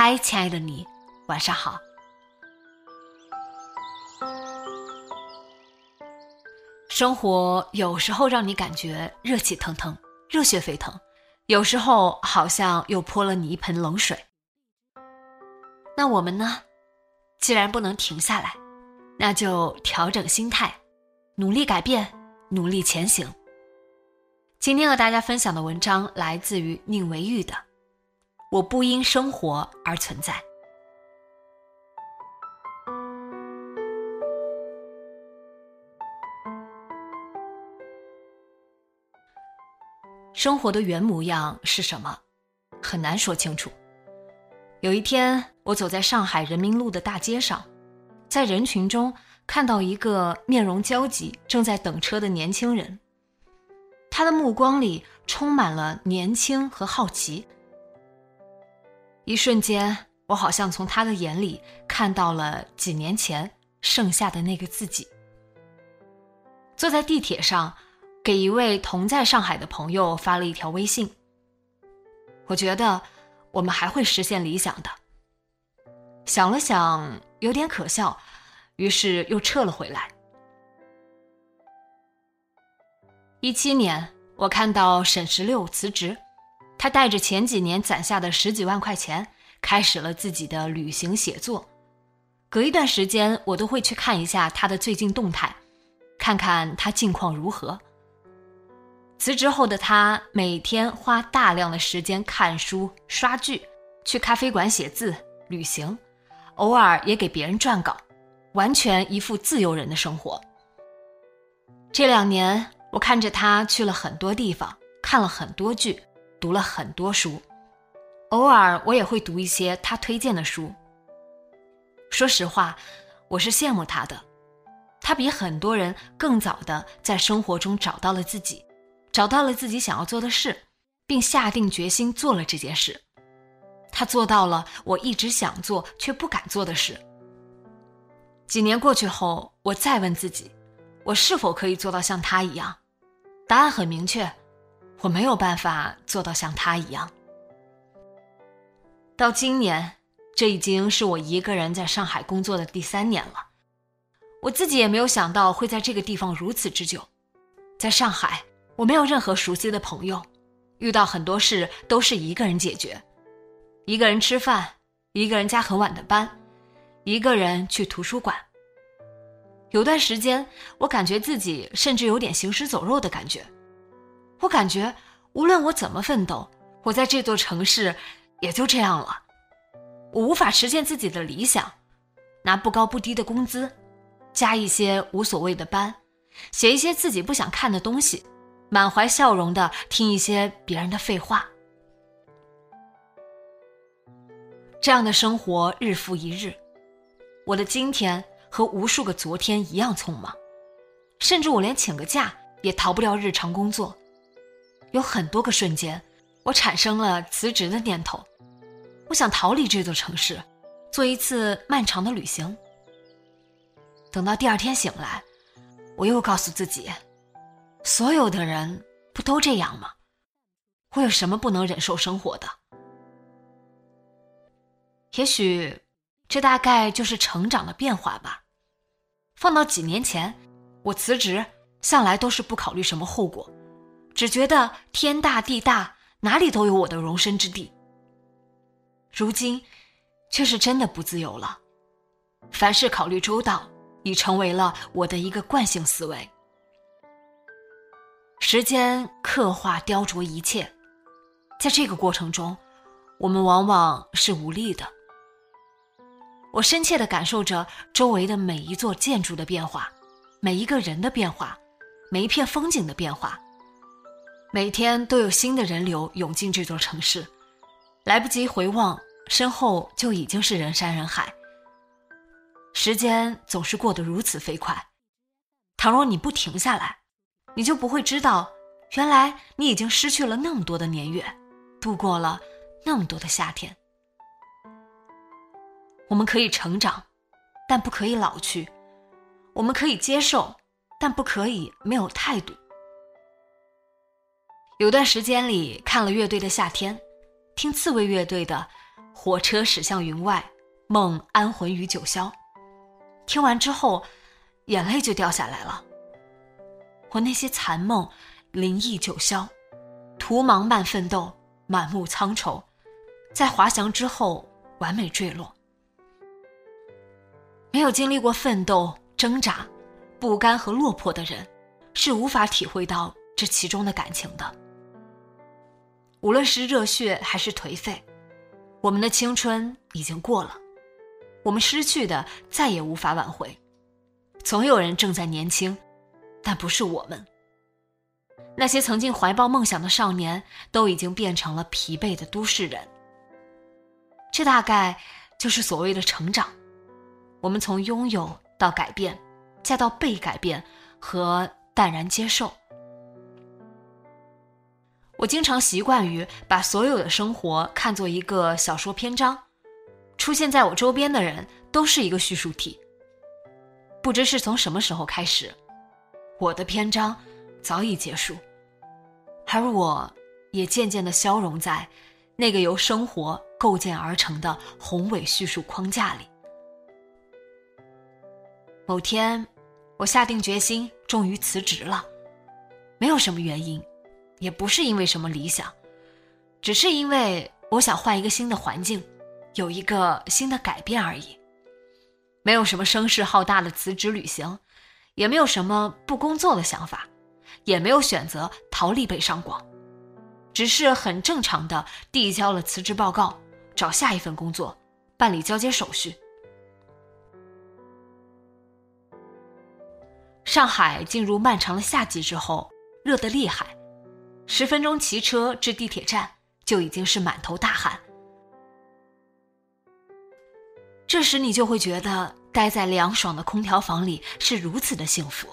嗨，亲爱的你，晚上好。生活有时候让你感觉热气腾腾、热血沸腾，有时候好像又泼了你一盆冷水。那我们呢？既然不能停下来，那就调整心态，努力改变，努力前行。今天和大家分享的文章来自于宁为玉的。我不因生活而存在。生活的原模样是什么？很难说清楚。有一天，我走在上海人民路的大街上，在人群中看到一个面容焦急、正在等车的年轻人。他的目光里充满了年轻和好奇。一瞬间，我好像从他的眼里看到了几年前剩下的那个自己。坐在地铁上，给一位同在上海的朋友发了一条微信。我觉得我们还会实现理想的。想了想，有点可笑，于是又撤了回来。一七年，我看到沈十六辞职。他带着前几年攒下的十几万块钱，开始了自己的旅行写作。隔一段时间，我都会去看一下他的最近动态，看看他近况如何。辞职后的他，每天花大量的时间看书、刷剧，去咖啡馆写字、旅行，偶尔也给别人撰稿，完全一副自由人的生活。这两年，我看着他去了很多地方，看了很多剧。读了很多书，偶尔我也会读一些他推荐的书。说实话，我是羡慕他的，他比很多人更早的在生活中找到了自己，找到了自己想要做的事，并下定决心做了这件事。他做到了我一直想做却不敢做的事。几年过去后，我再问自己，我是否可以做到像他一样？答案很明确。我没有办法做到像他一样。到今年，这已经是我一个人在上海工作的第三年了。我自己也没有想到会在这个地方如此之久。在上海，我没有任何熟悉的朋友，遇到很多事都是一个人解决，一个人吃饭，一个人加很晚的班，一个人去图书馆。有段时间，我感觉自己甚至有点行尸走肉的感觉。我感觉，无论我怎么奋斗，我在这座城市也就这样了。我无法实现自己的理想，拿不高不低的工资，加一些无所谓的班，写一些自己不想看的东西，满怀笑容的听一些别人的废话。这样的生活日复一日，我的今天和无数个昨天一样匆忙，甚至我连请个假也逃不掉日常工作。有很多个瞬间，我产生了辞职的念头。我想逃离这座城市，做一次漫长的旅行。等到第二天醒来，我又告诉自己：所有的人不都这样吗？我有什么不能忍受生活的？也许，这大概就是成长的变化吧。放到几年前，我辞职向来都是不考虑什么后果。只觉得天大地大，哪里都有我的容身之地。如今，却是真的不自由了。凡事考虑周到，已成为了我的一个惯性思维。时间刻画雕琢一切，在这个过程中，我们往往是无力的。我深切的感受着周围的每一座建筑的变化，每一个人的变化，每一片风景的变化。每天都有新的人流涌进这座城市，来不及回望，身后就已经是人山人海。时间总是过得如此飞快，倘若你不停下来，你就不会知道，原来你已经失去了那么多的年月，度过了那么多的夏天。我们可以成长，但不可以老去；我们可以接受，但不可以没有态度。有段时间里看了乐队的夏天，听刺猬乐队的《火车驶向云外，梦安魂于九霄》，听完之后，眼泪就掉下来了。我那些残梦，灵异九霄，途茫漫奋斗，满目苍愁，在滑翔之后完美坠落。没有经历过奋斗、挣扎、不甘和落魄的人，是无法体会到这其中的感情的。无论是热血还是颓废，我们的青春已经过了，我们失去的再也无法挽回。总有人正在年轻，但不是我们。那些曾经怀抱梦想的少年，都已经变成了疲惫的都市人。这大概就是所谓的成长。我们从拥有到改变，再到被改变和淡然接受。我经常习惯于把所有的生活看作一个小说篇章，出现在我周边的人都是一个叙述体。不知是从什么时候开始，我的篇章早已结束，而我也渐渐的消融在那个由生活构建而成的宏伟叙述框架里。某天，我下定决心，终于辞职了，没有什么原因。也不是因为什么理想，只是因为我想换一个新的环境，有一个新的改变而已。没有什么声势浩大的辞职旅行，也没有什么不工作的想法，也没有选择逃离北上广，只是很正常的递交了辞职报告，找下一份工作，办理交接手续。上海进入漫长的夏季之后，热得厉害。十分钟骑车至地铁站，就已经是满头大汗。这时你就会觉得待在凉爽的空调房里是如此的幸福。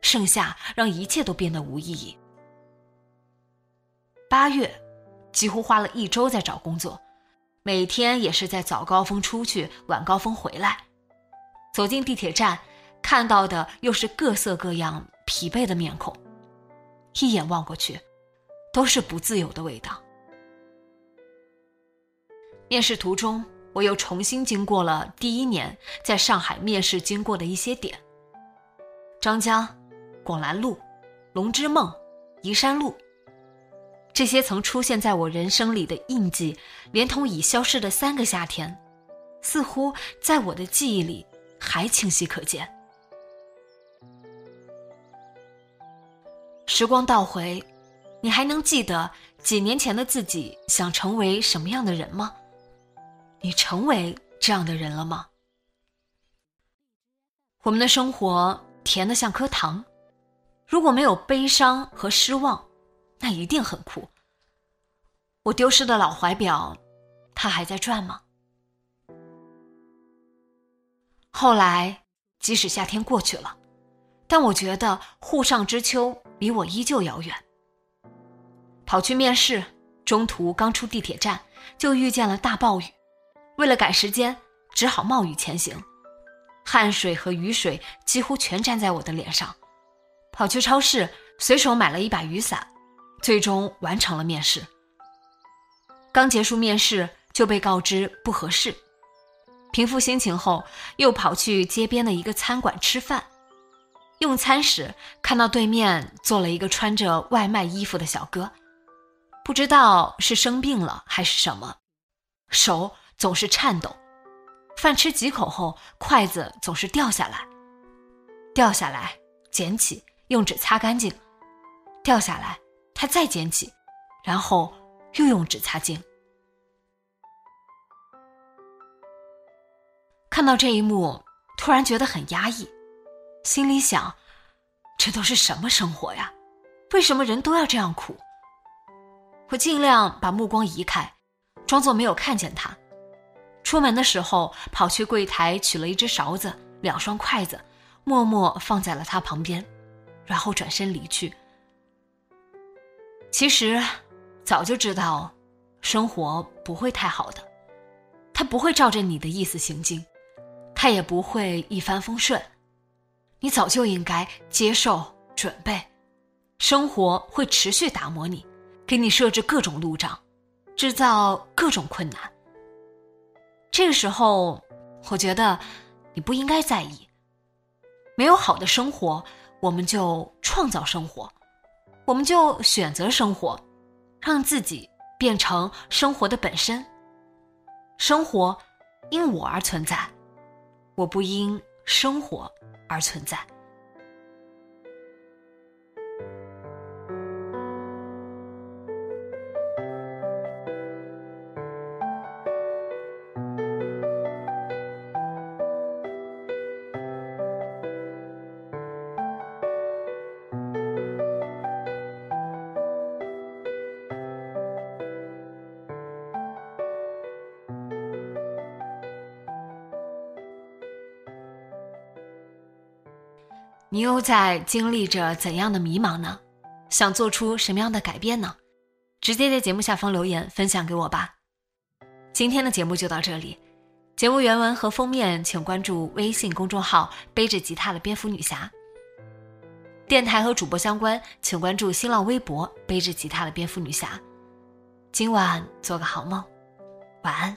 盛夏让一切都变得无意义。八月，几乎花了一周在找工作，每天也是在早高峰出去，晚高峰回来。走进地铁站，看到的又是各色各样疲惫的面孔。一眼望过去，都是不自由的味道。面试途中，我又重新经过了第一年在上海面试经过的一些点：张江、广兰路、龙之梦、宜山路。这些曾出现在我人生里的印记，连同已消失的三个夏天，似乎在我的记忆里还清晰可见。时光倒回，你还能记得几年前的自己想成为什么样的人吗？你成为这样的人了吗？我们的生活甜的像颗糖，如果没有悲伤和失望，那一定很苦。我丢失的老怀表，它还在转吗？后来，即使夏天过去了，但我觉得沪上之秋。离我依旧遥远。跑去面试，中途刚出地铁站，就遇见了大暴雨。为了赶时间，只好冒雨前行，汗水和雨水几乎全沾在我的脸上。跑去超市，随手买了一把雨伞，最终完成了面试。刚结束面试，就被告知不合适。平复心情后，又跑去街边的一个餐馆吃饭。用餐时，看到对面坐了一个穿着外卖衣服的小哥，不知道是生病了还是什么，手总是颤抖，饭吃几口后，筷子总是掉下来，掉下来，捡起，用纸擦干净，掉下来，他再捡起，然后又用纸擦净。看到这一幕，突然觉得很压抑，心里想：这都是什么生活呀？为什么人都要这样苦？我尽量把目光移开，装作没有看见他。出门的时候，跑去柜台取了一只勺子、两双筷子，默默放在了他旁边，然后转身离去。其实，早就知道，生活不会太好的，他不会照着你的意思行进，他也不会一帆风顺。你早就应该接受、准备，生活会持续打磨你，给你设置各种路障，制造各种困难。这个时候，我觉得你不应该在意。没有好的生活，我们就创造生活，我们就选择生活，让自己变成生活的本身。生活因我而存在，我不因生活而存在。你又在经历着怎样的迷茫呢？想做出什么样的改变呢？直接在节目下方留言分享给我吧。今天的节目就到这里，节目原文和封面请关注微信公众号“背着吉他的蝙蝠女侠”。电台和主播相关，请关注新浪微博“背着吉他的蝙蝠女侠”。今晚做个好梦，晚安。